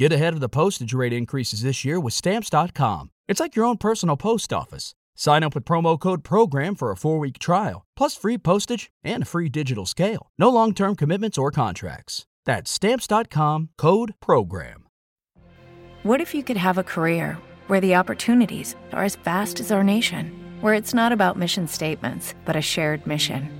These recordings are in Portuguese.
Get ahead of the postage rate increases this year with Stamps.com. It's like your own personal post office. Sign up with promo code PROGRAM for a four week trial, plus free postage and a free digital scale. No long term commitments or contracts. That's Stamps.com code PROGRAM. What if you could have a career where the opportunities are as vast as our nation, where it's not about mission statements, but a shared mission?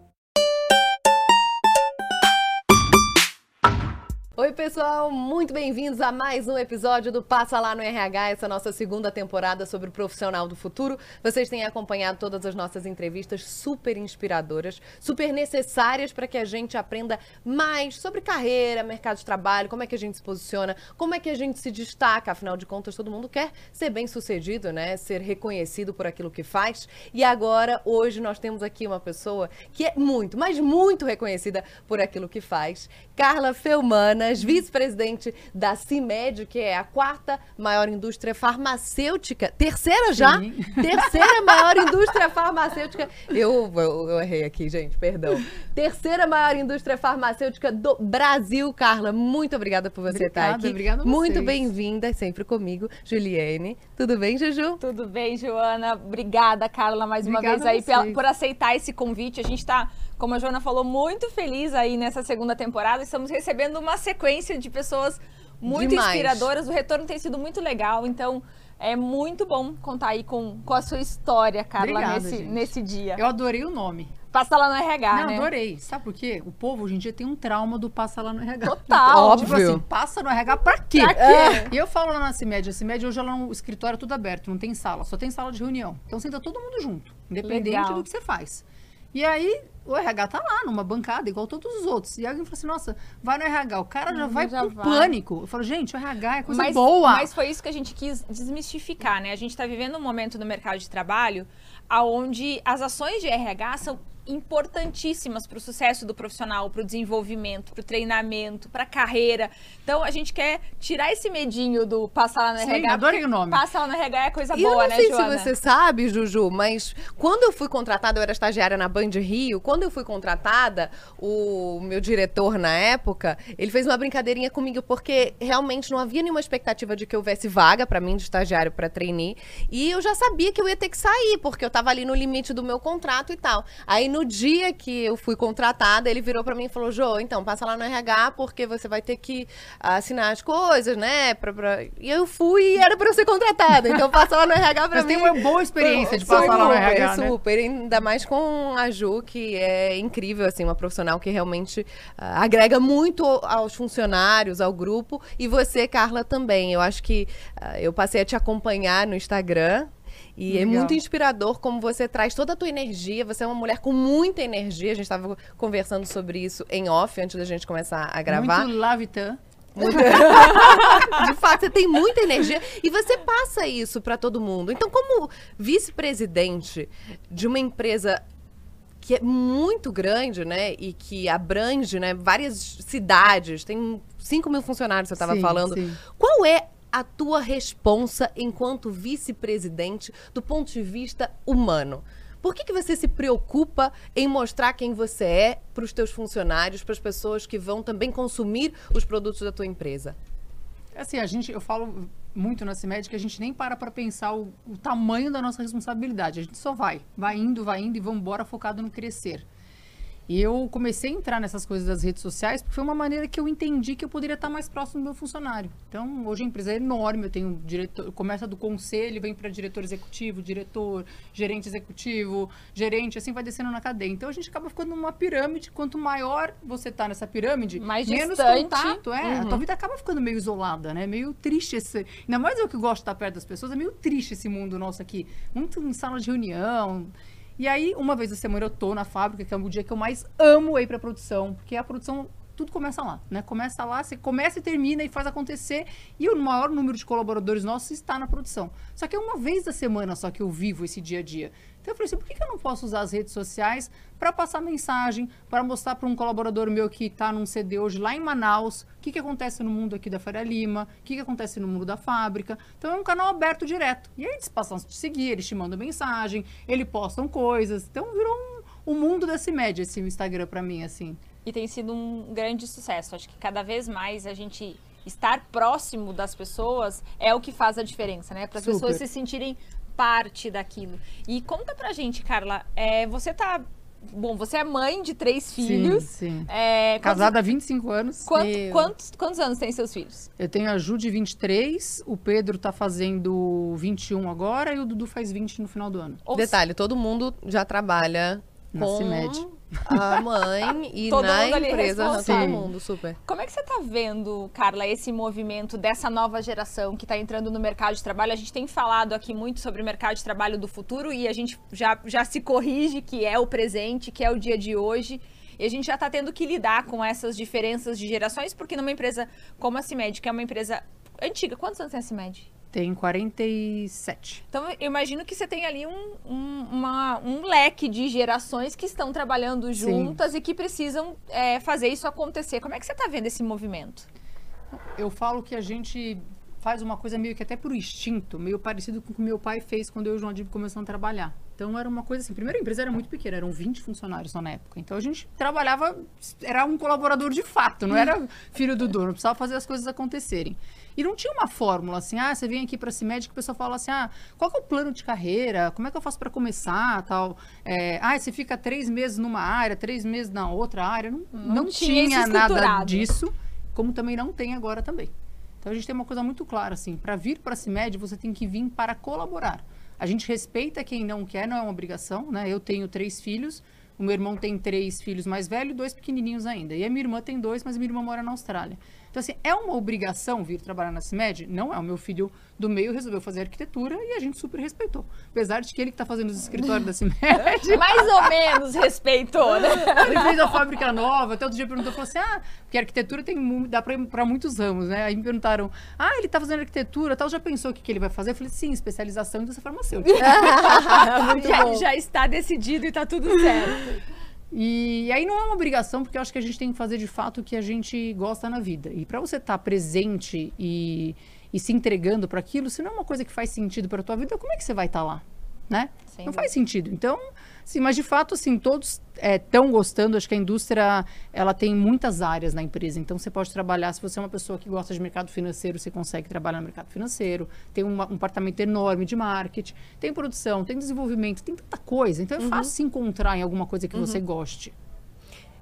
Oi, pessoal, muito bem-vindos a mais um episódio do Passa Lá no RH, essa nossa segunda temporada sobre o profissional do futuro. Vocês têm acompanhado todas as nossas entrevistas super inspiradoras, super necessárias para que a gente aprenda mais sobre carreira, mercado de trabalho, como é que a gente se posiciona, como é que a gente se destaca, afinal de contas, todo mundo quer ser bem sucedido, né? Ser reconhecido por aquilo que faz. E agora, hoje, nós temos aqui uma pessoa que é muito, mas muito reconhecida por aquilo que faz. Carla Felmana vice-presidente da CIMED, que é a quarta maior indústria farmacêutica. Terceira já? Sim. Terceira maior indústria farmacêutica. Eu, eu, eu, errei aqui, gente, perdão. Terceira maior indústria farmacêutica do Brasil, Carla. Muito obrigada por você obrigada, estar aqui. Obrigada, Muito bem-vinda, sempre comigo, Juliane. Tudo bem, Juju? Tudo bem, Joana. Obrigada, Carla, mais obrigada uma vez aí por aceitar esse convite. A gente está como a Joana falou, muito feliz aí nessa segunda temporada. Estamos recebendo uma sequência de pessoas muito Demais. inspiradoras. O retorno tem sido muito legal, então é muito bom contar aí com, com a sua história, Carla, Obrigada, nesse, nesse dia. Eu adorei o nome. Passa lá no RH, Não, né? adorei. Sabe por quê? O povo hoje em dia tem um trauma do passa lá no RH. Total. Óbvio. Tipo assim, passa no RH pra quê? Pra quê? É. E eu falo lá na CIMED, a CIMED hoje ela é um escritório tudo aberto, não tem sala, só tem sala de reunião. Então senta todo mundo junto, independente Legal. do que você faz. E aí, o RH tá lá, numa bancada, igual todos os outros. E alguém falou assim, nossa, vai no RH. O cara já vai já com vai. pânico. Eu falo, gente, o RH é coisa mas, boa. Mas foi isso que a gente quis desmistificar, né? A gente tá vivendo um momento no mercado de trabalho onde as ações de RH são importantíssimas para o sucesso do profissional, para o desenvolvimento, para o treinamento, para a carreira. Então a gente quer tirar esse medinho do passar lá no Sim, RH. Adorei o nome. Passar lá no RH é coisa e boa, né? Eu não sei se você sabe, Juju, mas quando eu fui contratada, eu era estagiária na Band Rio, quando eu fui contratada, o meu diretor na época, ele fez uma brincadeirinha comigo porque realmente não havia nenhuma expectativa de que houvesse vaga para mim de estagiário para trainee, e eu já sabia que eu ia ter que sair, porque eu estava ali no limite do meu contrato e tal. Aí no dia que eu fui contratada, ele virou para mim e falou: Jô, então passa lá no RH porque você vai ter que assinar as coisas, né? Pra, pra... E eu fui e era para eu ser contratada. Então passa lá no RH para mim. tem uma boa experiência de passar lá no RH. Né? Super, ainda mais com a Ju, que é incrível, assim, uma profissional que realmente uh, agrega muito aos funcionários, ao grupo. E você, Carla, também. Eu acho que uh, eu passei a te acompanhar no Instagram. E é Legal. é muito inspirador como você traz toda a tua energia. Você é uma mulher com muita energia. A gente estava conversando sobre isso em off antes da gente começar a gravar. Muito lavitan. De fato, você tem muita energia e você passa isso para todo mundo. Então, como vice-presidente de uma empresa que é muito grande, né, e que abrange, né, várias cidades, tem 5 mil funcionários, você estava falando. Sim. Qual é a tua responsa enquanto vice-presidente do ponto de vista humano? Por que, que você se preocupa em mostrar quem você é para os teus funcionários, para as pessoas que vão também consumir os produtos da tua empresa? Assim, a gente, eu falo muito na CIMED que a gente nem para para pensar o, o, tamanho da nossa responsabilidade. A gente só vai, vai indo, vai indo e vamos embora focado no crescer. E eu comecei a entrar nessas coisas das redes sociais porque foi uma maneira que eu entendi que eu poderia estar mais próximo do meu funcionário. Então, hoje a empresa é enorme, eu tenho diretor, começa do conselho, vem para diretor executivo, diretor, gerente executivo, gerente, assim vai descendo na cadeia. Então, a gente acaba ficando numa pirâmide, quanto maior você está nessa pirâmide, mais menos distante. contato, é, uhum. a tua vida acaba ficando meio isolada, né? Meio triste esse, ainda mais eu que gosto de estar perto das pessoas, é meio triste esse mundo nosso aqui. Muito em sala de reunião, e aí, uma vez a semana eu tô na fábrica, que é o dia que eu mais amo ir pra produção, porque a produção tudo começa lá, né? Começa lá, você começa e termina e faz acontecer. E o maior número de colaboradores nossos está na produção. Só que é uma vez da semana só que eu vivo esse dia a dia. Então eu falei assim, por que, eu não posso usar as redes sociais para passar mensagem, para mostrar para um colaborador meu que está num CD hoje lá em Manaus, o que, que acontece no mundo aqui da Faria Lima, o que, que acontece no mundo da fábrica. Então é um canal aberto direto. E aí eles passam a te seguir, eles te mandam mensagem, eles postam coisas. Então virou um, um mundo da CIMED esse Instagram para mim, assim. E tem sido um grande sucesso. Acho que cada vez mais a gente estar próximo das pessoas é o que faz a diferença, né? Para as pessoas se sentirem parte daquilo. E conta pra gente, Carla, é, você tá Bom, você é mãe de três filhos. Sim, sim. É, Casada há 25 anos. Quanto, quantos, quantos anos tem seus filhos? Eu tenho a Ju de 23, o Pedro tá fazendo 21 agora e o Dudu faz 20 no final do ano. Detalhe, todo mundo já trabalha na com... A mãe e todo na empresa, todo mundo, super. Como é que você está vendo, Carla, esse movimento dessa nova geração que está entrando no mercado de trabalho? A gente tem falado aqui muito sobre o mercado de trabalho do futuro e a gente já, já se corrige que é o presente, que é o dia de hoje. E a gente já está tendo que lidar com essas diferenças de gerações, porque numa empresa como a CIMED, que é uma empresa antiga, quantos anos tem a CIMED? Tem 47. Então, eu imagino que você tem ali um, um, uma, um leque de gerações que estão trabalhando juntas Sim. e que precisam é, fazer isso acontecer. Como é que você está vendo esse movimento? Eu falo que a gente faz uma coisa meio que até por instinto, meio parecido com o que meu pai fez quando eu e o João Adib começamos a trabalhar. Então era uma coisa assim, primeiro a empresa era muito pequena, eram 20 funcionários na época. Então a gente trabalhava, era um colaborador de fato, não era filho do dono, precisava fazer as coisas acontecerem. E não tinha uma fórmula assim, ah, você vem aqui para se médico, o pessoal fala assim, ah, qual é o plano de carreira? Como é que eu faço para começar, tal? É, ah, você fica três meses numa área, três meses na outra área. Não, não, não tinha, tinha nada disso, como também não tem agora também. Então a gente tem uma coisa muito clara assim, para vir para a CIMED você tem que vir para colaborar. A gente respeita quem não quer, não é uma obrigação, né? Eu tenho três filhos, o meu irmão tem três filhos mais velhos dois pequenininhos ainda. E a minha irmã tem dois, mas minha irmã mora na Austrália. Então, assim, é uma obrigação vir trabalhar na CIMED? Não é. O meu filho do meio resolveu fazer arquitetura e a gente super respeitou. Apesar de que ele que está fazendo os escritórios da CIMED... Mais ou menos respeitou, né? ele fez a fábrica nova. Até outro dia perguntou, falou assim, ah, porque arquitetura tem, dá para muitos ramos, né? Aí me perguntaram, ah, ele está fazendo arquitetura, tal, já pensou o que, que ele vai fazer? Eu falei, sim, especialização em indústria farmacêutica. já, já está decidido e está tudo certo. E aí não é uma obrigação, porque eu acho que a gente tem que fazer de fato o que a gente gosta na vida. E para você estar tá presente e, e se entregando para aquilo, se não é uma coisa que faz sentido para tua vida, como é que você vai estar tá lá? Né? não faz sentido. Então, Sim, mas de fato, assim, todos estão é, gostando. Acho que a indústria ela tem muitas áreas na empresa. Então, você pode trabalhar. Se você é uma pessoa que gosta de mercado financeiro, você consegue trabalhar no mercado financeiro. Tem um, um departamento enorme de marketing, tem produção, tem desenvolvimento, tem tanta coisa. Então, é uhum. fácil se encontrar em alguma coisa que uhum. você goste.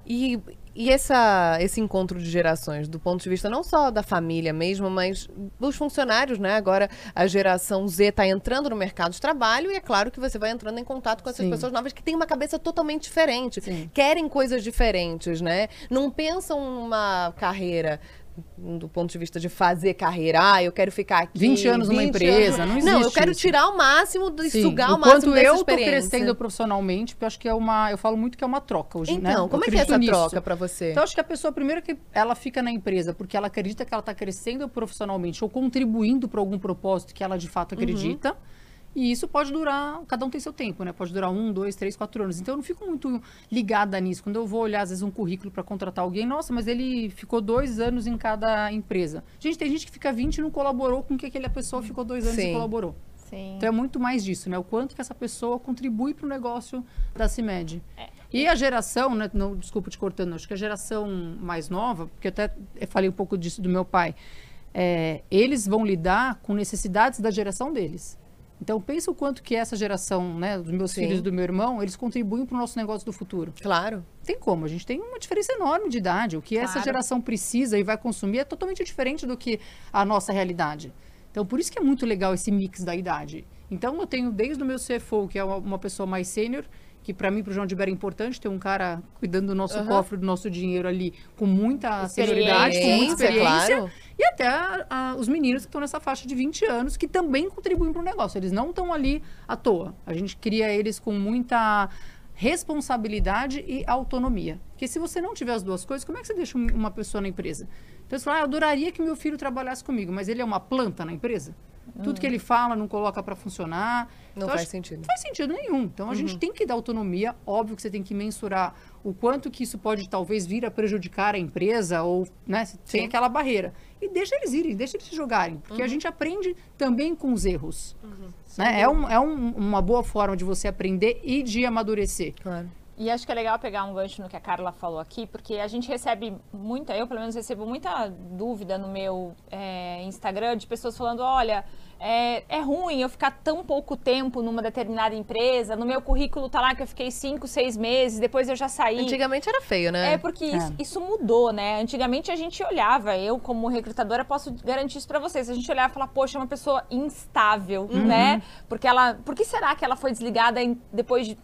E, e essa, esse encontro de gerações, do ponto de vista não só da família mesmo, mas dos funcionários, né? Agora a geração Z está entrando no mercado de trabalho e é claro que você vai entrando em contato com essas Sim. pessoas novas que têm uma cabeça totalmente diferente, Sim. querem coisas diferentes, né? Não pensam numa carreira do ponto de vista de fazer carreira, ah, eu quero ficar aqui 20 anos 20 numa empresa, anos. não existe Não, eu quero isso. tirar o máximo, de sugar o máximo dessa eu tô crescendo profissionalmente, porque eu acho que é uma, eu falo muito que é uma troca hoje, então, né? Então, como é que é essa nisso. troca para você? Então, acho que a pessoa primeiro que ela fica na empresa porque ela acredita que ela está crescendo profissionalmente ou contribuindo para algum propósito que ela de fato acredita. Uhum e isso pode durar, cada um tem seu tempo, né? Pode durar um, dois, três, quatro anos. Então eu não fico muito ligada nisso. Quando eu vou olhar, às vezes, um currículo para contratar alguém, nossa, mas ele ficou dois anos em cada empresa. Gente, tem gente que fica 20 e não colaborou com que aquela pessoa ficou dois anos Sim. e colaborou. Sim. Então é muito mais disso, né? O quanto que essa pessoa contribui para o negócio da CIMED. É. E a geração, né? Não, desculpa te cortando, acho que a geração mais nova, porque eu até falei um pouco disso do meu pai, é, eles vão lidar com necessidades da geração deles. Então, pensa o quanto que essa geração, né, dos meus Sim. filhos e do meu irmão, eles contribuem para o nosso negócio do futuro. Claro. Tem como, a gente tem uma diferença enorme de idade. O que claro. essa geração precisa e vai consumir é totalmente diferente do que a nossa realidade. Então, por isso que é muito legal esse mix da idade. Então, eu tenho desde o meu CFO, que é uma, uma pessoa mais sênior, que para mim, para o João de Ibera é importante ter um cara cuidando do nosso uhum. cofre, do nosso dinheiro ali, com muita senioridade, com muita experiência. Claro. E até a, os meninos que estão nessa faixa de 20 anos, que também contribuem para o negócio. Eles não estão ali à toa. A gente cria eles com muita responsabilidade e autonomia. Porque se você não tiver as duas coisas, como é que você deixa uma pessoa na empresa? Então você fala, ah, eu adoraria que meu filho trabalhasse comigo, mas ele é uma planta na empresa? Tudo que ele fala não coloca para funcionar. Não Então, faz acho- sentido. Não faz sentido nenhum. Então a gente tem que dar autonomia. Óbvio que você tem que mensurar o quanto que isso pode talvez vir a prejudicar a empresa ou, né, tem Sim. aquela barreira. E deixa eles irem, deixa eles se jogarem, porque a gente aprende também com os erros. Né? É, um- é um- uma boa forma de você aprender e de amadurecer. Claro. E acho que é legal pegar um gancho no que a Carla falou aqui, porque a gente recebe muita, eu pelo menos recebo muita dúvida no meu é, Instagram de pessoas falando, olha, é, é ruim eu ficar tão pouco tempo numa determinada empresa, no meu currículo tá lá que eu fiquei cinco, seis meses, depois eu já saí. Antigamente era feio, né? É porque isso, isso mudou, né? Antigamente a gente olhava, eu como recrutadora posso garantir isso pra vocês. A gente olhava e falava, poxa, é uma pessoa instável, né? Porque ela, por que será que ela foi desligada em- depois de,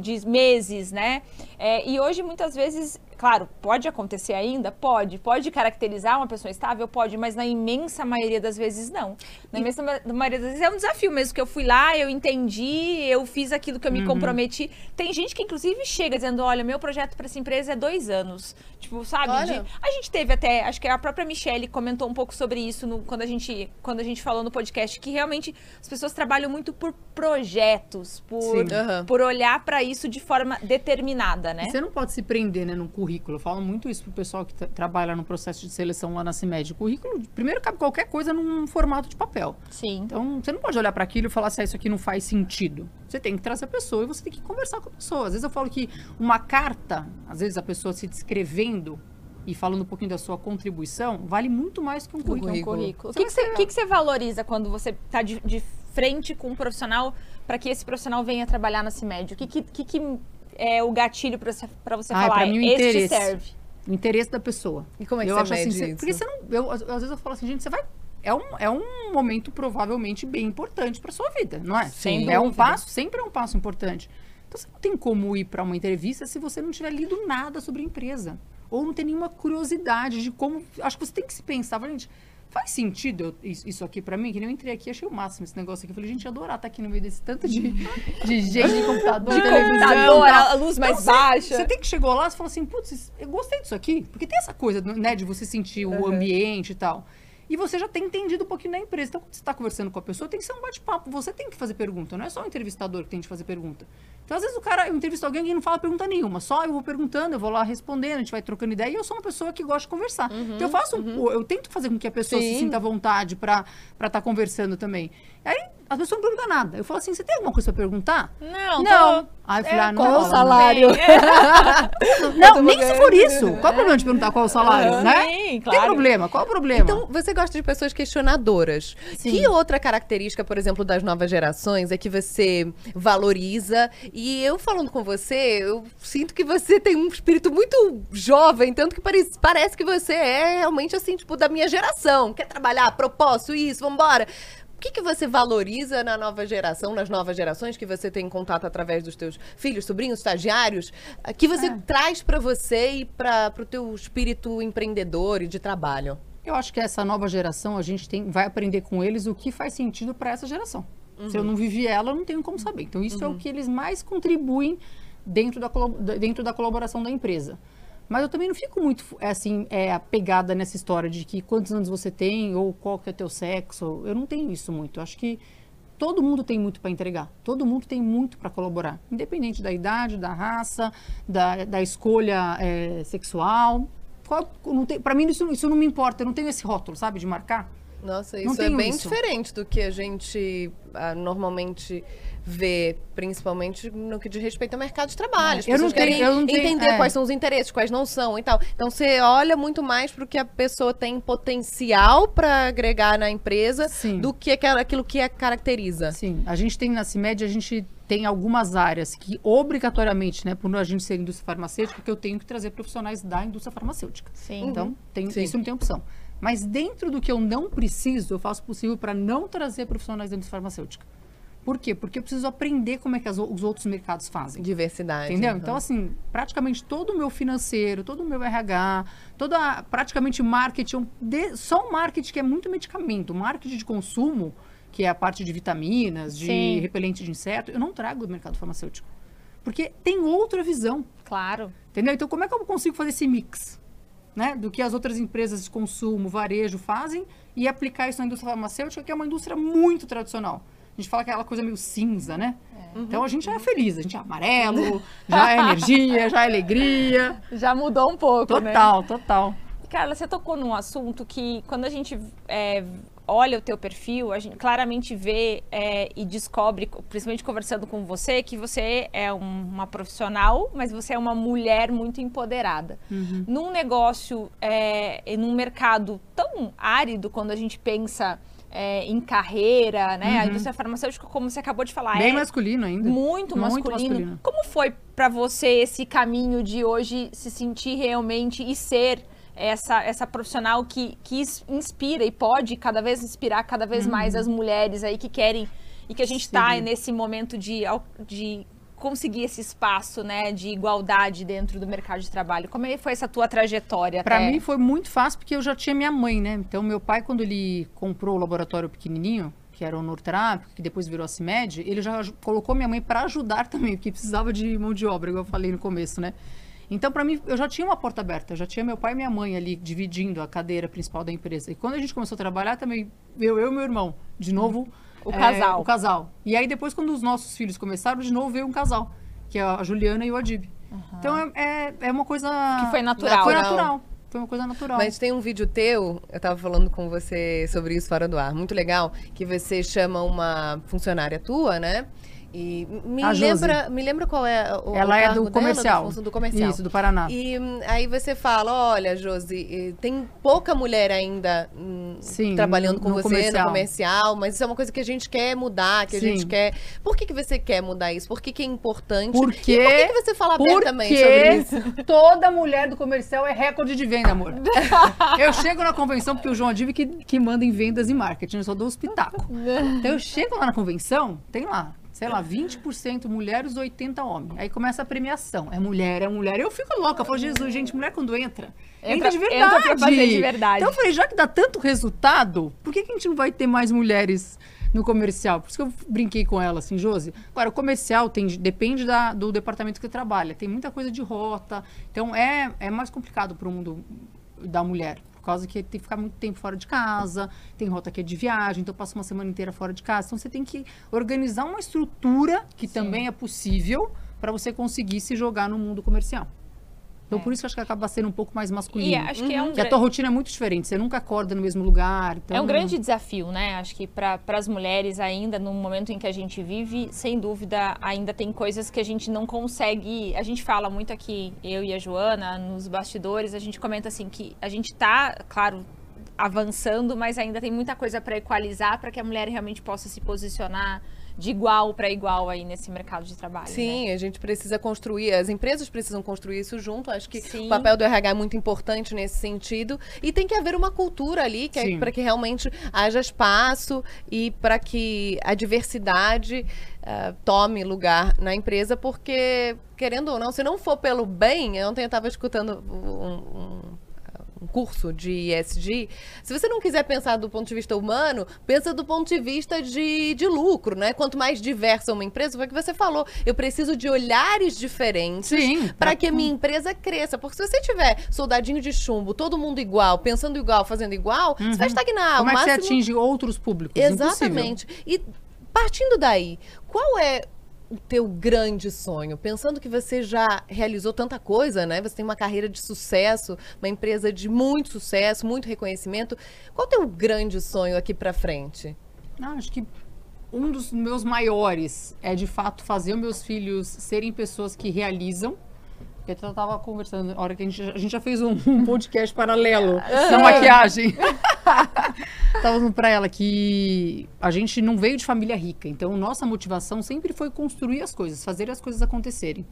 de meses, né? É, e hoje muitas vezes, claro, pode acontecer ainda, pode, pode caracterizar uma pessoa estável, pode, mas na imensa maioria das vezes não. Na imensa ma- maioria das vezes é um desafio mesmo que eu fui lá, eu entendi, eu fiz aquilo que eu me comprometi. Tem gente que inclusive chega dizendo, olha, meu projeto para essa empresa é dois anos. Tipo, sabe? De- a gente teve até, acho que a própria Michelle comentou um pouco sobre isso no- quando, a gente, quando a gente falou no podcast, que realmente as pessoas trabalham muito por projetos, por. Aham. por olhar para isso de forma determinada, né? E Você não pode se prender né, num currículo. Eu falo muito isso pro pessoal que tra- trabalha no processo de seleção lá na CIMED. O currículo, primeiro, cabe qualquer coisa num formato de papel. Sim. Então, você não pode olhar para aquilo e falar se isso aqui não faz sentido. Você tem que trazer a pessoa e você tem que conversar com a pessoa. Às vezes eu falo que uma carta, às vezes a pessoa se descrevendo e falando um pouquinho da sua contribuição, vale muito mais que um currículo. Um currículo. currículo. O que, que, que você valoriza quando você está de, de frente com um profissional para que esse profissional venha trabalhar na CIMED? O que, que, que é o gatilho para você, pra você Ah, falar? pra mim, o interesse. serve. O interesse da pessoa. E como é que eu você acho assim, isso? Porque você não. Eu, às, vezes eu falo assim, gente, você vai. É um, é um momento provavelmente bem importante para sua vida, não é? Sem é um passo, sempre é um passo importante. Então você não tem como ir para uma entrevista se você não tiver lido nada sobre a empresa. Ou não tem nenhuma curiosidade de como. Acho que você tem que se pensar, gente, faz sentido eu- isso aqui para mim? Que nem eu entrei aqui, achei o máximo esse negócio aqui. Eu falei, gente, adorar estar aqui no meio desse tanto de, de gente, de computador, De televisão, computador, a luz mais Então, você- baixa. Você tem que chegou lá e falou assim, putz, eu gostei disso aqui. Porque tem essa coisa, né, de você sentir o ambiente e tal. E você já tem entendido um pouquinho da empresa. Então, quando você está conversando com a pessoa, tem que ser um bate-papo. Você tem que fazer pergunta, não é só o entrevistador que tem que fazer pergunta. Então, às vezes, o cara, eu entrevisto alguém que não fala pergunta nenhuma. Só eu vou perguntando, eu vou lá respondendo, a gente vai trocando ideia. E eu sou uma pessoa que gosta de conversar. então, eu faço, um- eu tento fazer com que a pessoa Sim. se sinta à vontade para estar conversando também. Aí, a pessoa não pergunta nada. Eu falo assim, você tem alguma coisa para perguntar? Não, Não. tô- Aí eu falei, É, ah, não qual o salário? não, nem se for isso. Qual é o problema de perguntar qual o salário, né? Sim, Tem claro. problema. Qual o problema? Então, você gosta de pessoas questionadoras. Sim. Que outra característica, por exemplo, das novas gerações é que você valoriza? E eu falando com você, eu sinto que você tem um espírito muito jovem, tanto que pare- parece que você é realmente assim, tipo, da minha geração. Quer trabalhar, propósito, isso, vambora. O que, que você valoriza na nova geração, nas novas gerações que você tem contato através dos teus filhos, sobrinhos, estagiários, ah, que você É. traz pra você e para o teu espírito empreendedor e de trabalho? Eu acho que essa nova geração, a gente tem, vai aprender com eles o que faz sentido para essa geração. Se eu não vivi ela, eu não tenho como saber. Então, isso é o que eles mais contribuem dentro da- dentro da colaboração da empresa. Mas eu também não fico muito, é, assim, é, apegada nessa história de que quantos anos você tem ou qual que é o teu sexo. Eu não tenho isso muito. Eu acho que todo mundo tem muito para entregar. Todo mundo tem muito para colaborar. Independente da idade, da raça, da, da escolha é, sexual. Para mim, isso, isso não me importa. Eu não tenho esse rótulo, sabe, de marcar. Nossa, isso é bem isso. diferente do que a gente ah, normalmente vê, principalmente no que diz respeito ao mercado de trabalho. As Eu não pessoas tenho- querem eu não tenho- entender é. quais são os interesses, quais não são e tal. Então você olha muito mais para o que a pessoa tem potencial para agregar na empresa Sim. do que aquilo que a caracteriza. Sim, a gente tem na CIMED, a gente tem algumas áreas que obrigatoriamente, né, por a gente ser indústria farmacêutica, que eu tenho que trazer profissionais da indústria farmacêutica. Sim. Então, tem, Sim. isso não tem opção. Mas dentro do que eu não preciso, eu faço o possível para não trazer profissionais da indústria farmacêutica. Por quê? Porque eu preciso aprender como é que as os outros mercados fazem. Diversidade. Entendeu? uhum. Então, assim, praticamente todo o meu financeiro, todo o meu RH, toda praticamente marketing, de- só o marketing que é muito medicamento, marketing de consumo, que é a parte de vitaminas, de Sim. repelente de inseto, eu não trago do mercado farmacêutico. Porque tem outra visão. Claro. Entendeu? Então, como é que eu consigo fazer esse mix? Né, do que as outras empresas de consumo, varejo fazem e aplicar isso na indústria farmacêutica, que é uma indústria muito tradicional. A gente fala que é aquela coisa meio cinza, né? É. Então a gente já é feliz, a gente é amarelo, já é energia, já é alegria. Já mudou um pouco, total, né? Total, total. Carla, você tocou num assunto que quando a gente é, olha o teu perfil, a gente claramente vê é, e descobre, principalmente conversando com você, que você é um, uma profissional, mas você é uma mulher muito empoderada. Uhum. Num negócio, é, num mercado tão árido, quando a gente pensa é, em carreira, né? Uhum. A indústria farmacêutica, como você acabou de falar, bem é masculino ainda, muito, muito masculino. masculino. Como foi para você esse caminho de hoje se sentir realmente e ser essa, essa profissional que, que inspira e pode cada vez inspirar cada vez uhum. mais as mulheres aí que querem e que a gente está nesse momento de, de conseguir esse espaço né, de igualdade dentro do mercado de trabalho? Como é foi essa tua trajetória? Para mim foi muito fácil porque eu já tinha minha mãe, né? Então meu pai quando ele comprou o laboratório pequenininho, que era o Nortrap, que depois virou a CIMED, ele já colocou minha mãe para ajudar também, porque precisava de mão de obra, igual eu falei no começo, né? Então, para mim, eu já tinha uma porta aberta, já tinha meu pai e minha mãe ali dividindo a cadeira principal da empresa. E quando a gente começou a trabalhar, também eu, eu e meu irmão, de novo. O é, casal. O casal. E aí, depois, quando os nossos filhos começaram, de novo veio um casal, que é a Juliana e o Adib. Uhum. Então, é, é, é, uma coisa. Que foi natural. Foi natural. Foi uma coisa natural. Mas tem um vídeo teu, eu tava falando com você sobre isso fora do ar, muito legal, que você chama uma funcionária tua, né? E me a lembra, me lembra qual é o Ela o é do comercial. do, do comercial. Isso, do Paraná. E hum, aí você fala, olha, Josi, tem pouca mulher ainda hum, Sim, trabalhando com você comercial. no comercial, mas isso é uma coisa que a gente quer mudar, que Sim. a gente quer. Por que, que você quer mudar isso? Por que, que é importante? Porque, e por que, que você fala abertamente sobre isso? Toda mulher do comercial é recorde de venda, amor. eu chego na convenção, porque o João Adiv que, que manda em vendas e marketing, eu só dou os pitacos. então eu chego lá na convenção, tem lá sei lá, 20% mulheres, 80% homens. Aí começa a premiação. É mulher, é mulher. Eu fico louca. Eu falo, Jesus, gente, mulher quando entra, entra, entra de verdade. Entra pra fazer de verdade. Então eu falei, já que dá tanto resultado, por que, que a gente não vai ter mais mulheres no comercial? Por isso que eu brinquei com ela, assim, Josi. Agora, o comercial tem, depende da, do departamento que trabalha. Tem muita coisa de rota. Então é, é mais complicado para o mundo da mulher causa que tem que ficar muito tempo fora de casa, tem rota que é de viagem, então passa uma semana inteira fora de casa. Então você tem que organizar uma estrutura que Sim. também é possível para você conseguir se jogar no mundo comercial. Então, é. por isso que eu acho que acaba sendo um pouco mais masculino. E acho que é um... a tua rotina é muito diferente, você nunca acorda no mesmo lugar. Então... É um grande desafio, né? Acho que para as mulheres ainda, no momento em que a gente vive, sem dúvida, ainda tem coisas que a gente não consegue... A gente fala muito aqui, eu e a Joana, nos bastidores, a gente comenta assim que a gente está, claro, avançando, mas ainda tem muita coisa para equalizar para que a mulher realmente possa se posicionar de igual para igual aí nesse mercado de trabalho. Sim, né? a gente precisa construir, as empresas precisam construir isso junto. Acho que Sim. o papel do RH é muito importante nesse sentido. E tem que haver uma cultura ali que é para que realmente haja espaço e para que a diversidade uh, tome lugar na empresa, porque, querendo ou não, se não for pelo bem, eu ontem eu estava escutando um, um um curso de ESG, se você não quiser pensar do ponto de vista humano, pensa do ponto de vista de, de lucro, né? Quanto mais diversa uma empresa, foi o que você falou, eu preciso de olhares diferentes para que a minha empresa cresça. Porque se você tiver soldadinho de chumbo, todo mundo igual, pensando igual, fazendo igual, uhum. você vai estagnar. Como é que máximo... você atinge outros públicos? Exatamente. Impossível. E partindo daí, qual é o teu grande sonho? Pensando que você já realizou tanta coisa, né? Você tem uma carreira de sucesso, uma empresa de muito sucesso, muito reconhecimento. Qual é o teu grande sonho aqui para frente? Ah, acho que um dos meus maiores é de fato fazer os meus filhos serem pessoas que realizam porque eu tava conversando, na hora que a gente, a gente já fez um, um podcast paralelo da maquiagem. tava falando pra ela que a gente não veio de família rica, então nossa motivação sempre foi construir as coisas, fazer as coisas acontecerem.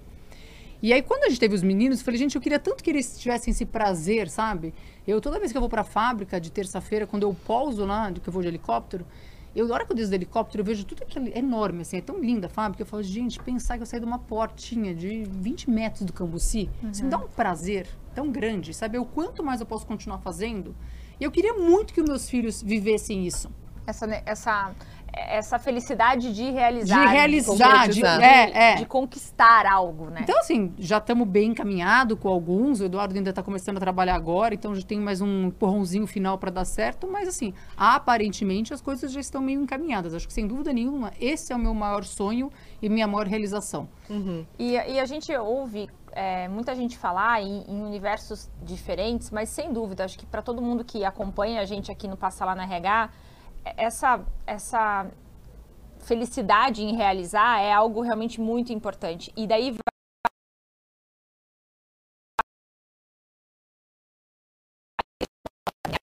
E aí, quando a gente teve os meninos, eu falei, gente, eu queria tanto que eles tivessem esse prazer, sabe? Eu, toda vez que eu vou pra fábrica de terça-feira, quando eu pouso lá, que eu vou de helicóptero, eu, na hora que eu desço do helicóptero, eu vejo tudo aquilo enorme, assim, é tão linda a fábrica. Eu falo, gente, pensar que eu saí de uma portinha de 20 metros do Cambuci, uhum. isso me dá um prazer tão grande, sabe? O quanto mais eu posso continuar fazendo. E eu queria muito que os meus filhos vivessem isso. Essa, essa essa felicidade de realizar. De realizar, de, de, é, é. de conquistar algo, né? Então, assim, já estamos bem encaminhado com alguns. O Eduardo ainda está começando a trabalhar agora, então já tem mais um empurrãozinho final para dar certo. Mas, assim, aparentemente as coisas já estão meio encaminhadas. Acho que, sem dúvida nenhuma, esse é o meu maior sonho e minha maior realização. Uhum. E, e, a gente ouve é, muita gente falar em, em, universos diferentes, mas sem dúvida, acho que para todo mundo que acompanha a gente aqui no Passa Lá na RH essa, essa felicidade em realizar é algo realmente muito importante. E daí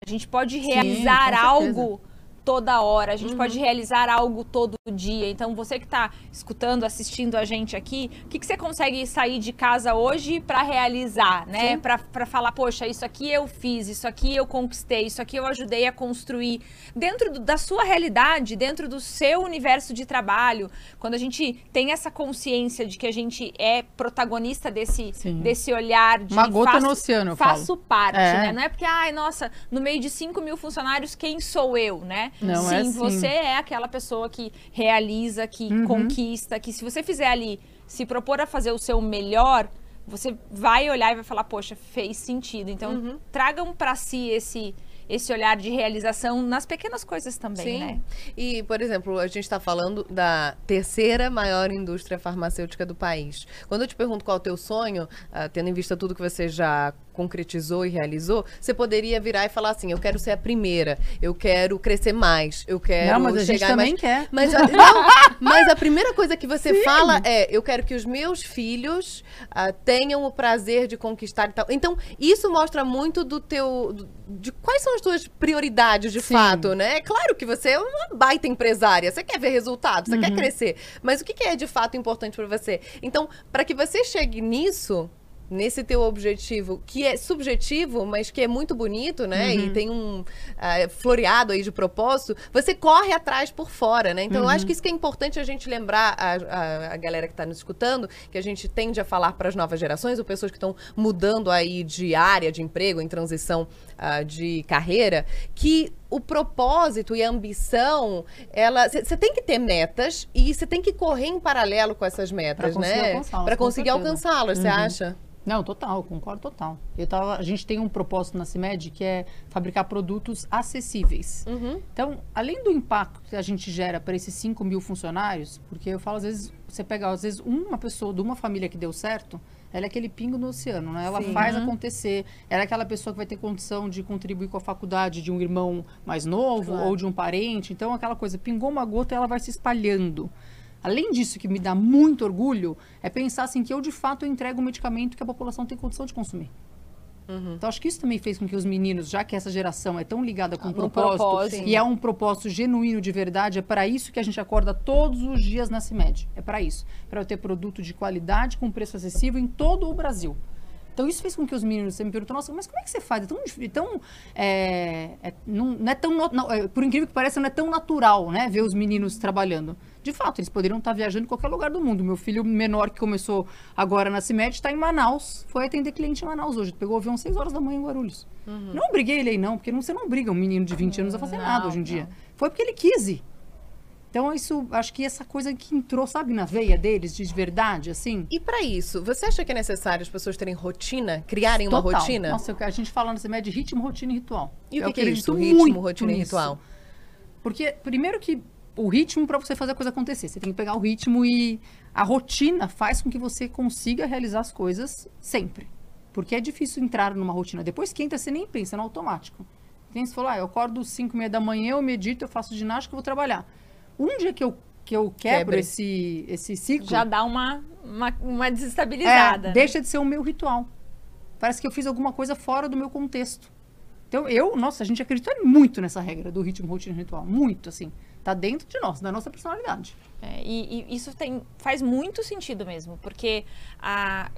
a gente pode realizar Sim, algo toda hora, a gente uhum. pode realizar algo todo dia. Então, você que está escutando, assistindo a gente aqui, o que, que você consegue sair de casa hoje para realizar, né? Para falar, poxa, isso aqui eu fiz, isso aqui eu conquistei, isso aqui eu ajudei a construir. Dentro do, da sua realidade, dentro do seu universo de trabalho, quando a gente tem essa consciência de que a gente é protagonista desse, desse olhar de. Uma gota faço, no oceano, eu Faço falo. parte, é. né? Não é porque, ai, nossa, no meio de 5 mil funcionários, quem sou eu, né? Não Sim, é assim. você é aquela pessoa que realiza, que uhum. conquista, que se você fizer ali, se propor a fazer o seu melhor, você vai olhar e vai falar, poxa, fez sentido. Então, uhum. tragam para si esse esse olhar de realização nas pequenas coisas também, Sim. né? E, por exemplo, a gente está falando da terceira maior indústria farmacêutica do país. Quando eu te pergunto qual é o teu sonho, uh, tendo em vista tudo que você já concretizou e realizou, você poderia virar e falar assim: eu quero ser a primeira, eu quero crescer mais, eu quero não, mas a gente também mais. quer. Mas a, não, mas a primeira coisa que você Sim. fala é: eu quero que os meus filhos uh, tenham o prazer de conquistar e tal. Então, isso mostra muito do teu. Do, de quais são as tuas prioridades de Sim. fato, né? É claro que você é uma baita empresária, você quer ver resultados, você uhum. quer crescer, mas o que é de fato importante para você? Então, para que você chegue nisso, nesse teu objetivo, que é subjetivo, mas que é muito bonito, né? Uhum. E tem um uh, floreado aí de propósito, você corre atrás por fora, né? Então, uhum. eu acho uhum. que isso que é importante a gente lembrar, a, a, a galera que está nos escutando, que a gente tende a falar para as novas gerações, ou pessoas que estão mudando aí de área de emprego, em transição uh, de carreira, que o propósito e a ambição, ela você tem que ter metas e você tem que correr em paralelo com essas metas, pra né? Para conseguir alcançá-las, você uhum. acha? Não, total, concordo total. Eu tava, a gente tem um propósito na CIMED que é fabricar produtos acessíveis. Uhum. Então, além do impacto que a gente gera para esses 5 mil funcionários, porque eu falo, às vezes, você pega, às vezes, uma pessoa de uma família que deu certo, ela é aquele pingo no oceano, né? Ela Sim. faz uhum. acontecer. Ela é aquela pessoa que vai ter condição de contribuir com a faculdade de um irmão mais novo claro. ou de um parente. Então, aquela coisa, pingou uma gota e ela vai se espalhando. Além disso, que me dá muito orgulho, é pensar assim que eu de fato entrego um medicamento que a população tem condição de consumir. Uhum. Então, acho que isso também fez com que os meninos, já que essa geração é tão ligada com ah, propósito, propósito e é um propósito genuíno de verdade, é para isso que a gente acorda todos os dias na CIMED. É para isso. Para eu ter produto de qualidade com preço acessível em todo o Brasil. Então isso fez com que os meninos você me perguntou, nossa, mas como é que você faz? É tão, tão é, é, não, não, é tão, não, é, por incrível que pareça, não é tão natural, né, ver os meninos trabalhando. De fato, eles poderiam estar viajando em qualquer lugar do mundo. Meu filho menor que começou agora na CIMED está em Manaus, foi atender cliente em Manaus hoje. Pegou o avião às 6 horas da manhã em Guarulhos. Uhum. Não briguei ele aí não, porque não, você não briga um menino de 20 anos a fazer não, nada hoje em dia. Não. Foi porque ele quis ir. Então, isso, acho que essa coisa que entrou, sabe, na veia deles, de verdade, assim. E para isso, você acha que é necessário as pessoas terem rotina, criarem Total. uma rotina? Nossa, a gente fala média de ritmo, rotina e ritual. E o que, que, é isso? Ritmo, rotina e ritual? Porque, primeiro que o ritmo para você fazer a coisa acontecer, você tem que pegar o ritmo e a rotina faz com que você consiga realizar as coisas sempre. Porque é difícil entrar numa rotina. Depois que entra, você nem pensa no automático. Tem você falou, ah, eu acordo 5 e meia da manhã, eu medito, eu faço ginástica, eu vou trabalhar. Um dia que eu, que eu quebro esse, esse ciclo. Já dá uma, uma, uma desestabilizada. É, deixa de ser o meu ritual. Parece que eu fiz alguma coisa fora do meu contexto. Então, eu, nossa, a gente acredita muito nessa regra do ritmo, rotina ritual. Muito, assim. Tá dentro de nós, da nossa personalidade. É, e, e, isso tem, faz muito sentido mesmo, porque a,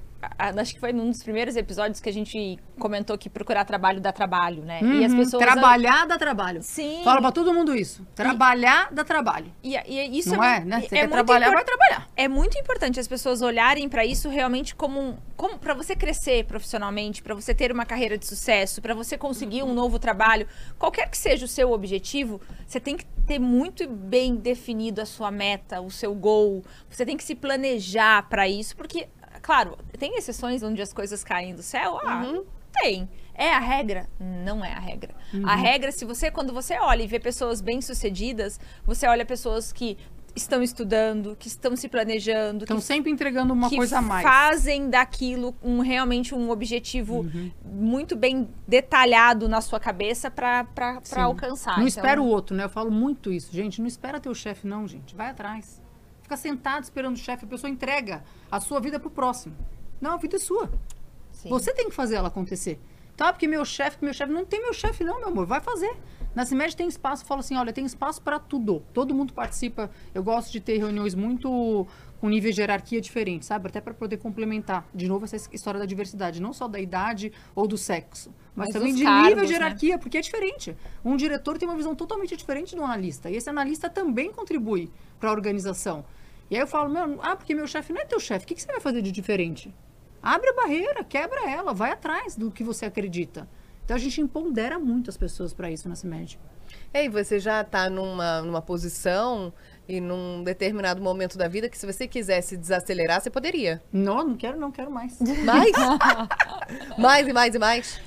acho que foi num dos primeiros episódios que a gente comentou que procurar trabalho dá trabalho, né? Uhum, e as pessoas. Trabalhar dá trabalho. Sim. Fala pra todo mundo isso. Trabalhar e... dá trabalho. E, e isso Não é, é, né? Você é quer trabalhar, impor... vai trabalhar. É muito importante as pessoas olharem para isso realmente como, como para você crescer profissionalmente, para você ter uma carreira de sucesso, para você conseguir um novo trabalho, qualquer que seja o seu objetivo, você tem que ter muito bem definido a sua meta, o seu goal. Você tem que se planejar para isso, porque Claro, tem exceções onde as coisas caem do céu? Ah, uhum. tem. É a regra? Não é a regra. Uhum. A regra, se você, quando você olha e vê pessoas bem-sucedidas, você olha pessoas que estão estudando, que estão se planejando. Estão sempre entregando uma coisa a mais. fazem daquilo um, realmente um objetivo uhum. muito bem detalhado na sua cabeça para alcançar. Não então... espera o outro, né? Eu falo muito isso. Gente, não espera teu chefe não, gente. Vai atrás ficar sentado esperando o chefe, a pessoa entrega a sua vida pro próximo. Não, a vida é sua. Sim. Você tem que fazer ela acontecer. Tá, porque meu chefe, meu chefe, não tem meu chefe não, meu amor, vai fazer. Na CIMED tem espaço, falo assim, olha, tem espaço para tudo. Todo mundo participa. Eu gosto de ter reuniões muito com nível de hierarquia diferente, sabe? Até para poder complementar, de novo, essa história da diversidade. Não só da idade ou do sexo, mas, mas também de cargos, nível de né? hierarquia, né? porque é diferente. Um diretor tem uma visão totalmente diferente do analista. E esse analista também contribui para a organização. E aí eu falo, meu, ah, porque meu chefe não é teu chefe, o que, que você vai fazer de diferente? Abre a barreira, quebra ela, vai atrás do que você acredita. Então a gente empodera muito as pessoas para isso nessa média. E você já está numa, numa posição e num determinado momento da vida que se você quisesse desacelerar, você poderia. Não, não quero, não quero mais. Mais? mais e mais e mais?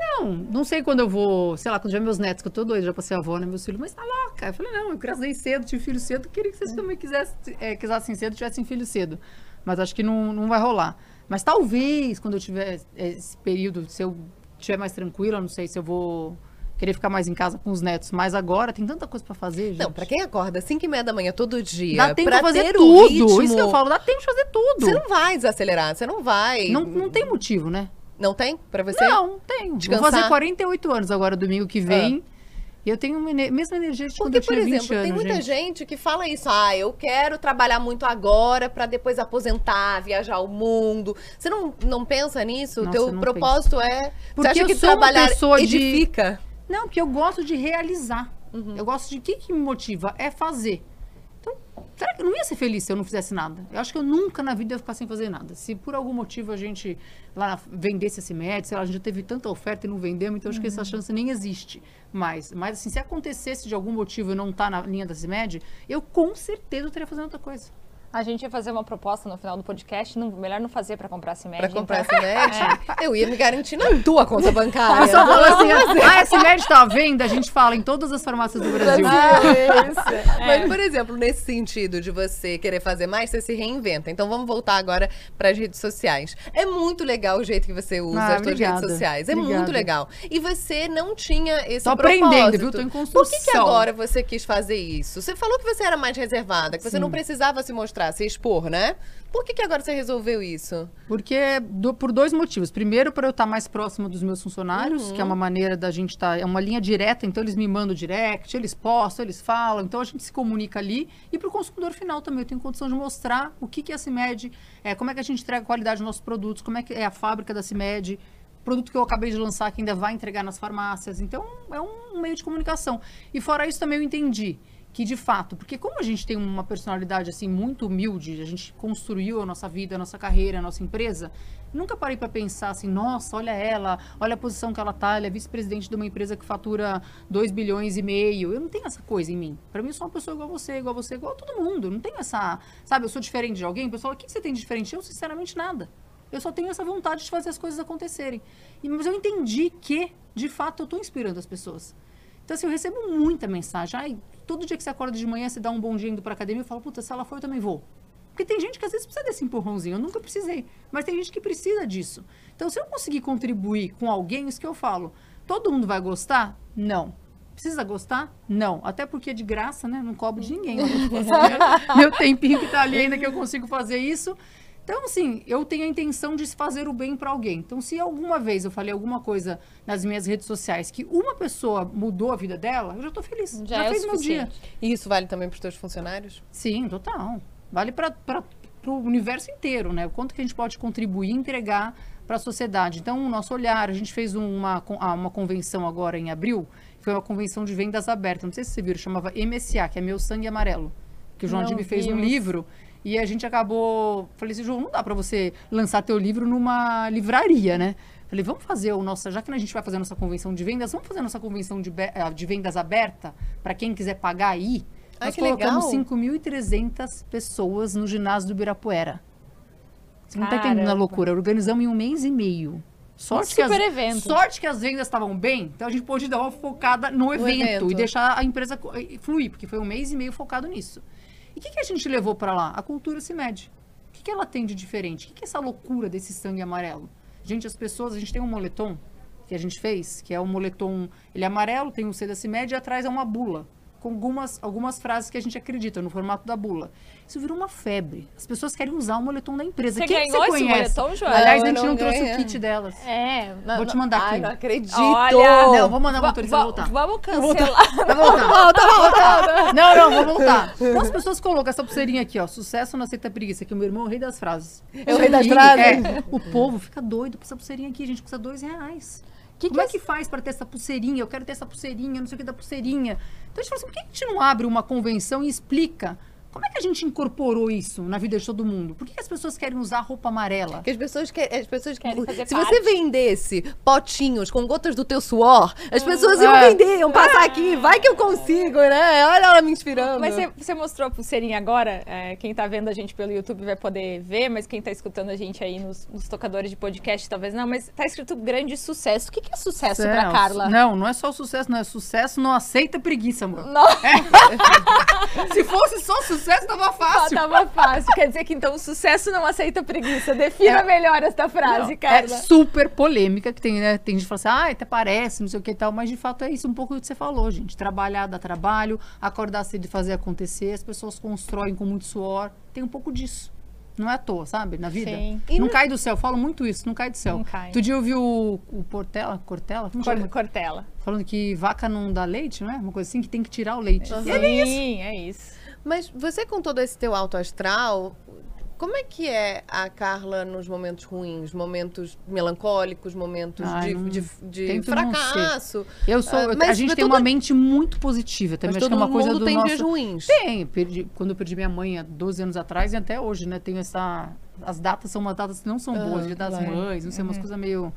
Não, não sei quando eu vou, sei lá, quando já meus netos, que eu tô doida, já passei avó, né? Meus filhos, mas tá louca. Eu falei, não, eu casei cedo, tive filho cedo, queria que vocês também quisessem, é, quisessem cedo, tivessem filho cedo. Mas acho que não, não vai rolar. Mas talvez, quando eu tiver esse período, se eu estiver mais tranquila, não sei se eu vou querer ficar mais em casa com os netos. Mas agora tem tanta coisa para fazer, gente. Não, pra quem acorda 5 e meia da manhã todo dia. Dá tempo pra fazer tudo. Ritmo, Isso que eu falo, dá tempo de fazer tudo. Você não vai desacelerar, você não vai. Não, não tem motivo, né? Não tem para você? Não, tenho. Descansar? Vou fazer 48 anos agora, domingo que vem. Ah. E eu tenho a mesma energia de Porque, eu por exemplo, anos, tem muita gente. gente. que fala isso. Ah, eu quero trabalhar muito agora para depois aposentar, viajar o mundo. Você não, não pensa nisso? O teu propósito penso. é... Porque você acha eu que sou trabalhar uma pessoa edifica? De... Não, porque eu gosto de realizar. Uhum. Eu gosto de... O que, que me motiva? É fazer. Será que eu não ia ser feliz se eu não fizesse nada? Eu acho que eu nunca na vida ia ficar sem fazer nada. Se por algum motivo a gente lá vendesse esse médico, sei lá, a gente já teve tanta oferta e não vendemos, então acho uhum. que essa uhum. chance nem existe mais. Mas assim, se acontecesse de algum motivo e não tá na linha da CIMED, eu com certeza estaria fazendo outra coisa. A gente ia fazer uma proposta no final do podcast, não, melhor não fazer para comprar CIMED. Para comprar então. CIMED? É. Eu ia me garantir na tua conta bancária. Só fala assim, ah, a CIMED está à venda, a gente fala em todas as farmácias do Brasil. Isso. É. Mas, por exemplo, nesse sentido de você querer fazer mais, você se reinventa. Então vamos voltar agora para as redes sociais. É muito legal o jeito que você usa ah, as suas redes sociais. É obrigada. muito legal. E você não tinha esse Tô propósito. aprendendo, viu? Tô em construção. Por que, que agora você quis fazer isso? Você falou que você era mais reservada, que você Sim. não precisava se mostrar mostrar, se expor, né? Por que, que agora você resolveu isso? Porque do, por dois motivos. Primeiro, para eu estar mais próximo dos meus funcionários, uhum. que é uma maneira da gente estar. Tá, é uma linha direta, então eles me mandam direct, eles postam, eles falam, então a gente se comunica ali. E para o consumidor final também, eu tenho condição de mostrar o que, que é a CIMED, é, como é que a gente entrega a qualidade dos nossos produtos, como é que é a fábrica da CIMED produto que eu acabei de lançar que ainda vai entregar nas farmácias. Então, é um meio de comunicação. E fora isso, também eu entendi que de fato, porque como a gente tem uma personalidade assim muito humilde, a gente construiu a nossa vida, a nossa carreira, a nossa empresa, nunca parei para pensar assim, nossa, olha ela, olha a posição que ela tá, ela é vice-presidente de uma empresa que fatura 2 bilhões e meio. Eu não tenho essa coisa em mim. Para mim eu sou uma pessoa igual a você, igual a você, igual a todo mundo. Não tenho essa, sabe, eu sou diferente de alguém, o pessoal, o que você tem de diferente? Eu sinceramente nada. Eu só tenho essa vontade de fazer as coisas acontecerem. E, mas eu entendi que, de fato, eu estou inspirando as pessoas. Então, assim, eu recebo muita mensagem. Ai, todo dia que você acorda de manhã, você dá um bom dia indo para academia, eu falo, puta, se ela for, eu também vou. Porque tem gente que às vezes precisa desse empurrãozinho. Eu nunca precisei. Mas tem gente que precisa disso. Então, se eu conseguir contribuir com alguém, isso que eu falo. Todo mundo vai gostar? Não. Precisa gostar? Não. Até porque é de graça, né? Não cobro de ninguém. Meu tempinho que tá ali ainda que eu consigo fazer isso. Então, assim, eu tenho a intenção de fazer o bem para alguém. Então, se alguma vez eu falei alguma coisa nas minhas redes sociais que uma pessoa mudou a vida dela, eu já estou feliz. Já, já é fez meu dia. E isso vale também para os teus funcionários? Sim, total. Vale para o universo inteiro, né? O quanto que a gente pode contribuir e entregar para a sociedade. Então, o nosso olhar, a gente fez uma, ah, uma convenção agora em abril, foi uma convenção de vendas abertas. Não sei se você viram, chamava MSA, que é Meu Sangue Amarelo, que o João Dib fez um livro. E a gente acabou. Falei assim, João, não dá para você lançar teu livro numa livraria, né? Falei, vamos fazer o nosso. Já que a gente vai fazer a nossa convenção de vendas, vamos fazer a nossa convenção de, eh, de vendas aberta para quem quiser pagar aí. Ai, Nós que colocamos legal. 5.300 pessoas no ginásio do Ibirapuera. Você não tá Caramba. entendendo a loucura. Organizamos em um mês e meio. Sorte, Um que as, evento. sorte que as vendas estavam bem, então a gente pôde dar uma focada no evento, evento. e deixar a empresa fluir, porque foi um mês e meio focado nisso. E o que, que a gente levou para lá? A cultura se mede. O que, que ela tem de diferente? O que, que é essa loucura desse sangue amarelo? Gente, as pessoas, a gente tem um moletom que a gente fez, que é um moletom, ele é amarelo, tem um C da CIMED e atrás é uma bula, com algumas, algumas frases que a gente acredita no formato da bula. Isso virou uma febre. As pessoas querem usar o moletom da empresa. Você Quem que ganhou você esse conhece? moletom, Joana? Aliás, Não, a gente não não trouxe ganhei. o kit delas. É. Vou te mandar Ai, aqui. não acredito. Olha, Não, vou mandar o motorista va- voltar. Vamos cancelar. Vai voltar. Volta, volta. Não, não, vou voltar. Então as pessoas colocam essa pulseirinha aqui, ó. Sucesso não aceita preguiça, que o meu irmão é o rei das frases. É o rei das E, frases? é, o povo fica doido por essa pulseirinha aqui, gente. Custa dois reais. Que Como que é que faz para ter essa pulseirinha? Eu quero ter essa pulseirinha, não sei o que da pulseirinha. Então a gente falou assim, por que a gente não abre uma convenção e explica como é que a gente incorporou isso na vida de todo mundo? Por que, as pessoas querem usar roupa amarela? Porque as pessoas, que, as pessoas Querem fazer Se parte. você vendesse potinhos com gotas do teu suor, as pessoas iam É. vender, iam passar aqui. Vai que eu consigo, né? Olha ela me inspirando. Mas você, você mostrou a pulseirinha agora. é, quem tá vendo a gente pelo YouTube vai poder ver, mas quem tá escutando a gente aí nos, nos tocadores de podcast talvez não. Mas tá escrito grande sucesso. O que, que é sucesso pra Não, Carla? Não, não é só sucesso, não. É sucesso não aceita preguiça, amor. Não, Se fosse só sucesso, tava fácil. tava fácil. Quer dizer que então o sucesso não aceita preguiça. Defina É. melhor esta frase, É Carla. super polêmica que tem, né? Tem gente que fala assim, ah, até parece, não sei o que e tal, mas de fato é isso um pouco do que você falou, gente. Trabalhar, dar trabalho, acordar cedo e fazer acontecer, as pessoas constroem com muito suor. Tem um pouco disso. Não é à toa, sabe? Na vida. Sim. Não cai do céu, eu falo muito isso, não cai do céu. Não cai. Outro dia eu vi o, o Portela, Cortella, como Cor- chama? Cortella. Falando que vaca não dá leite, não é? Uma coisa assim, que tem que tirar o leite. E é isso. Sim, é isso. Mas você com todo esse teu alto astral, como é que é a Carla nos momentos ruins? Momentos melancólicos, momentos Ai, de, de, de fracasso? Eu sou, Ah, eu- mas a gente todo- tem uma mente muito positiva também. Mas Acho que é uma coisa do tem nosso... dias ruins. Tem, perdi- quando eu perdi minha mãe há 12 anos atrás e até hoje, né? Tenho essa. As datas são umas datas que não são boas, Ah, dia das claro. mães, não sei, umas coisas meio.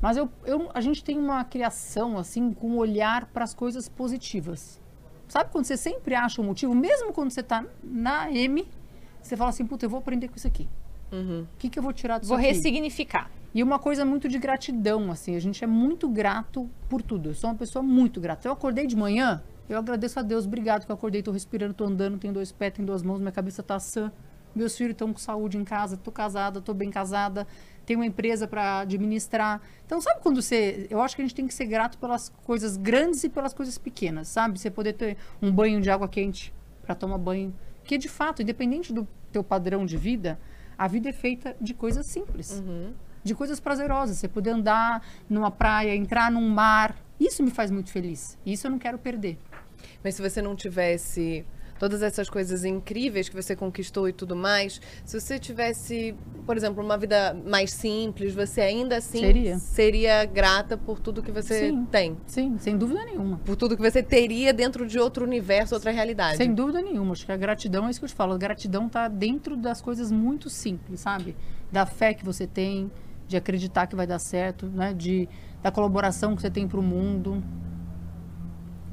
Mas eu, eu, a gente tem uma criação, assim, com um olhar para as coisas positivas. Sabe quando você sempre acha um motivo, mesmo quando você tá na M, você fala assim, puta, eu vou aprender com isso aqui. Uhum. O que, que eu vou tirar disso Vou aqui? ressignificar. E uma coisa muito de gratidão, assim, a gente é muito grato por tudo. Eu sou uma pessoa muito grata. Eu acordei de manhã, eu agradeço a Deus, obrigado que eu acordei, tô respirando, tô andando, tenho dois pés, tenho duas mãos, minha cabeça tá sã. Meus filhos estão com saúde em casa, tô casada, tô bem casada, tenho uma empresa para administrar. Então, sabe quando você. Eu acho que a gente tem que ser grato pelas coisas grandes e pelas coisas pequenas, sabe? Você poder ter um banho de água quente para tomar banho. Porque, de fato, independente do teu padrão de vida, a vida é feita de coisas simples de coisas prazerosas. Você poder andar numa praia, entrar num mar. Isso me faz muito feliz. Isso eu não quero perder. Mas se você não tivesse todas essas coisas incríveis que você conquistou e tudo mais, se você tivesse, por exemplo, uma vida mais simples, você ainda assim Seria. seria grata por tudo que você Sim. tem. Sim, sem dúvida nenhuma. Por tudo que você teria dentro de outro universo, outra realidade. Sem dúvida nenhuma. Acho que a gratidão é isso que eu te falo. A gratidão tá dentro das coisas muito simples, sabe? Da fé que você tem, de acreditar que vai dar certo, né? De, da colaboração que você tem pro mundo.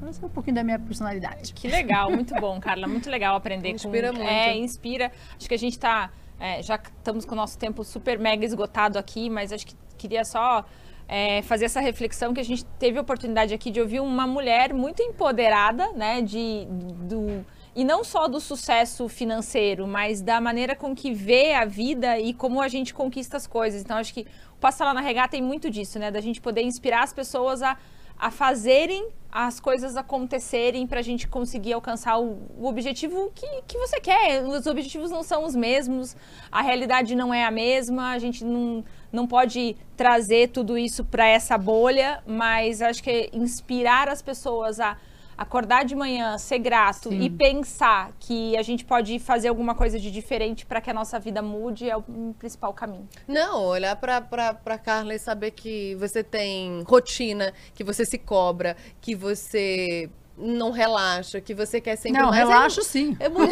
Essa é um pouquinho da minha personalidade. Que legal, muito bom, Carla. Muito legal aprender Inspira com. muito. É, inspira. Acho que a gente tá. é, já estamos com o nosso tempo super mega esgotado aqui, mas acho que queria só é, fazer essa reflexão que a gente teve a oportunidade aqui de ouvir uma mulher muito empoderada, né? De, do, e não só do sucesso financeiro, mas da maneira com que vê a vida e como a gente conquista as coisas. Então, acho que o Passa Lá na Regata tem muito disso, né? Da gente poder inspirar as pessoas a, a fazerem as coisas acontecerem para a gente conseguir alcançar o, o objetivo que, que você quer. Os objetivos não são os mesmos, a realidade não é a mesma, a gente não, não pode trazer tudo isso para essa bolha, mas acho que inspirar as pessoas a, acordar de manhã, ser grato Sim. e pensar que a gente pode fazer alguma coisa de diferente para que a nossa vida mude é o principal caminho. Não, olhar pra Carla e saber que você tem rotina, que você se cobra, que você não relaxa, que você quer sempre Não, mais. É- relaxo sim. É. Não,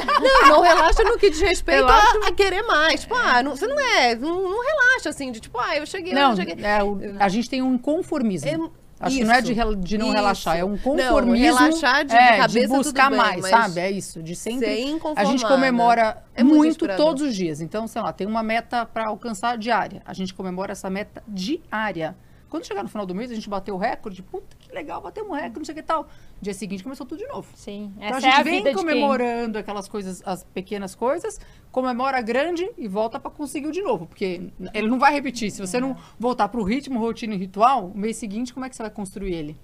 não relaxa no que diz respeito a, a querer mais. Tipo, ah, não- você não é. Não, não relaxa assim, de tipo, ah, eu cheguei, Não, eu cheguei. é, o- a gente tem um conformismo. É- Acho que não é de, isso, de não isso. relaxar, é um Não, conformismo. relaxar de- de é, cabeça, tudo buscar bem, mais, sabe? É isso, de sempre. A gente comemora É muito muito, todos os dias. Então, sei lá, tem uma meta para alcançar diária. A gente comemora essa meta diária. Quando chegar no final do mês, a gente bateu o recorde, puta que legal, bateu um recorde, não sei o que tal. Dia seguinte começou tudo de novo. Sim, Então a é gente a vem comemorando aquelas coisas, as pequenas coisas, comemora a grande e volta pra conseguir de novo, porque ele não vai repetir. Se você não voltar pro ritmo, rotina e ritual, o mês seguinte como é que você vai construir ele?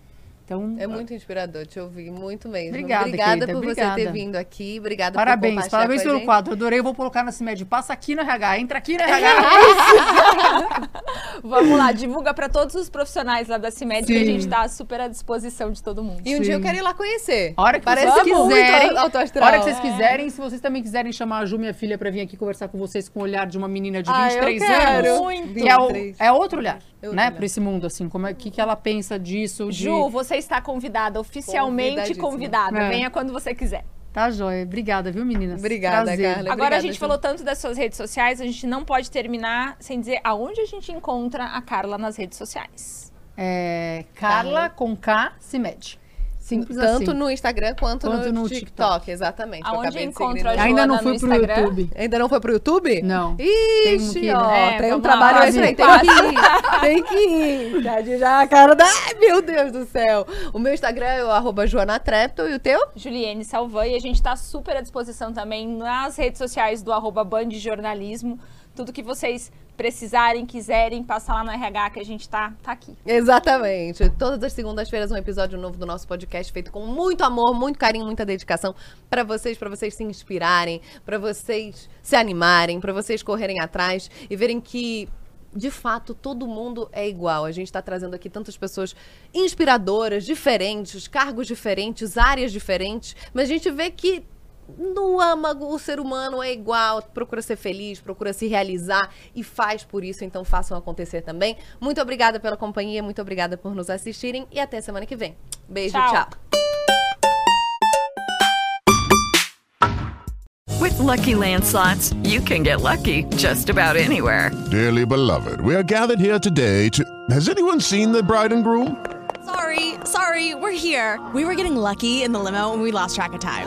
Então, É muito inspirador te ouvir, muito mesmo. Obrigada, obrigada querida, por você ter obrigada. vindo aqui. Obrigada parabéns, por parabéns a pelo quadro. Adorei, eu vou colocar na CIMED. Passa aqui no RH, entra aqui no RH. Vamos lá, divulga para todos os profissionais lá da CIMED que a Sim. gente tá super à disposição de todo mundo. E um dia eu Sim. quero ir lá conhecer. A hora que Parece vocês muito quiserem, alto a astral. hora que vocês quiserem, se vocês também quiserem chamar a Ju, minha filha, pra vir aqui conversar com vocês com o olhar de uma menina de Ah, eu 23 quero. anos, Muito. que é, o- 23. é outro olhar, É outro né, pra esse mundo, assim, como é que, que ela pensa disso, de... Ju, você está convidada, oficialmente convidada. É. Venha quando você quiser. Tá joia. Obrigada, viu, meninas? Obrigada, Prazer. Carla. Agora Obrigada, a gente falou tanto das suas redes sociais, a gente não pode terminar sem dizer aonde a gente encontra a Carla nas redes sociais. É, Carla com K Cimed. Simples Tanto assim. no Instagram quanto, Quanto no, no TikTok, TikTok. exatamente. Eu Aonde acabei de encontra a? Ainda não fui pro Instagram? YouTube. Ainda não foi pro YouTube? Não. Ixi, ir, ó, né? É, tem um trabalho aí, tem que ir. Tem que ir. Já de já a cara da... Ai, meu Deus do céu. O meu Instagram é o arroba Joana Trepto e o teu? Juliane Salvan e a gente está super à disposição também nas redes sociais do arroba Band Jornalismo. Tudo que vocês precisarem, quiserem, passa lá no RH que a gente tá, tá aqui. Exatamente. Todas as segundas-feiras um episódio novo do nosso podcast feito com muito amor, muito carinho, muita dedicação para vocês, para vocês se inspirarem, para vocês se animarem, para vocês correrem atrás e verem que de fato todo mundo é igual. A gente está trazendo aqui tantas pessoas inspiradoras, diferentes, cargos diferentes, áreas diferentes, mas a gente vê que no âmago, o ser humano é igual, procura ser feliz, procura se realizar e faz por isso, então façam acontecer também. Muito obrigada pela companhia, muito obrigada por nos assistirem e até semana que vem. Beijo, Tchau. tchau. With Lucky Land slots, you can get lucky just about anywhere. Dearly beloved, we are gathered here today to. Has anyone seen the bride and groom? Sorry, sorry, we're here. We were getting lucky in the limo and we lost track of time.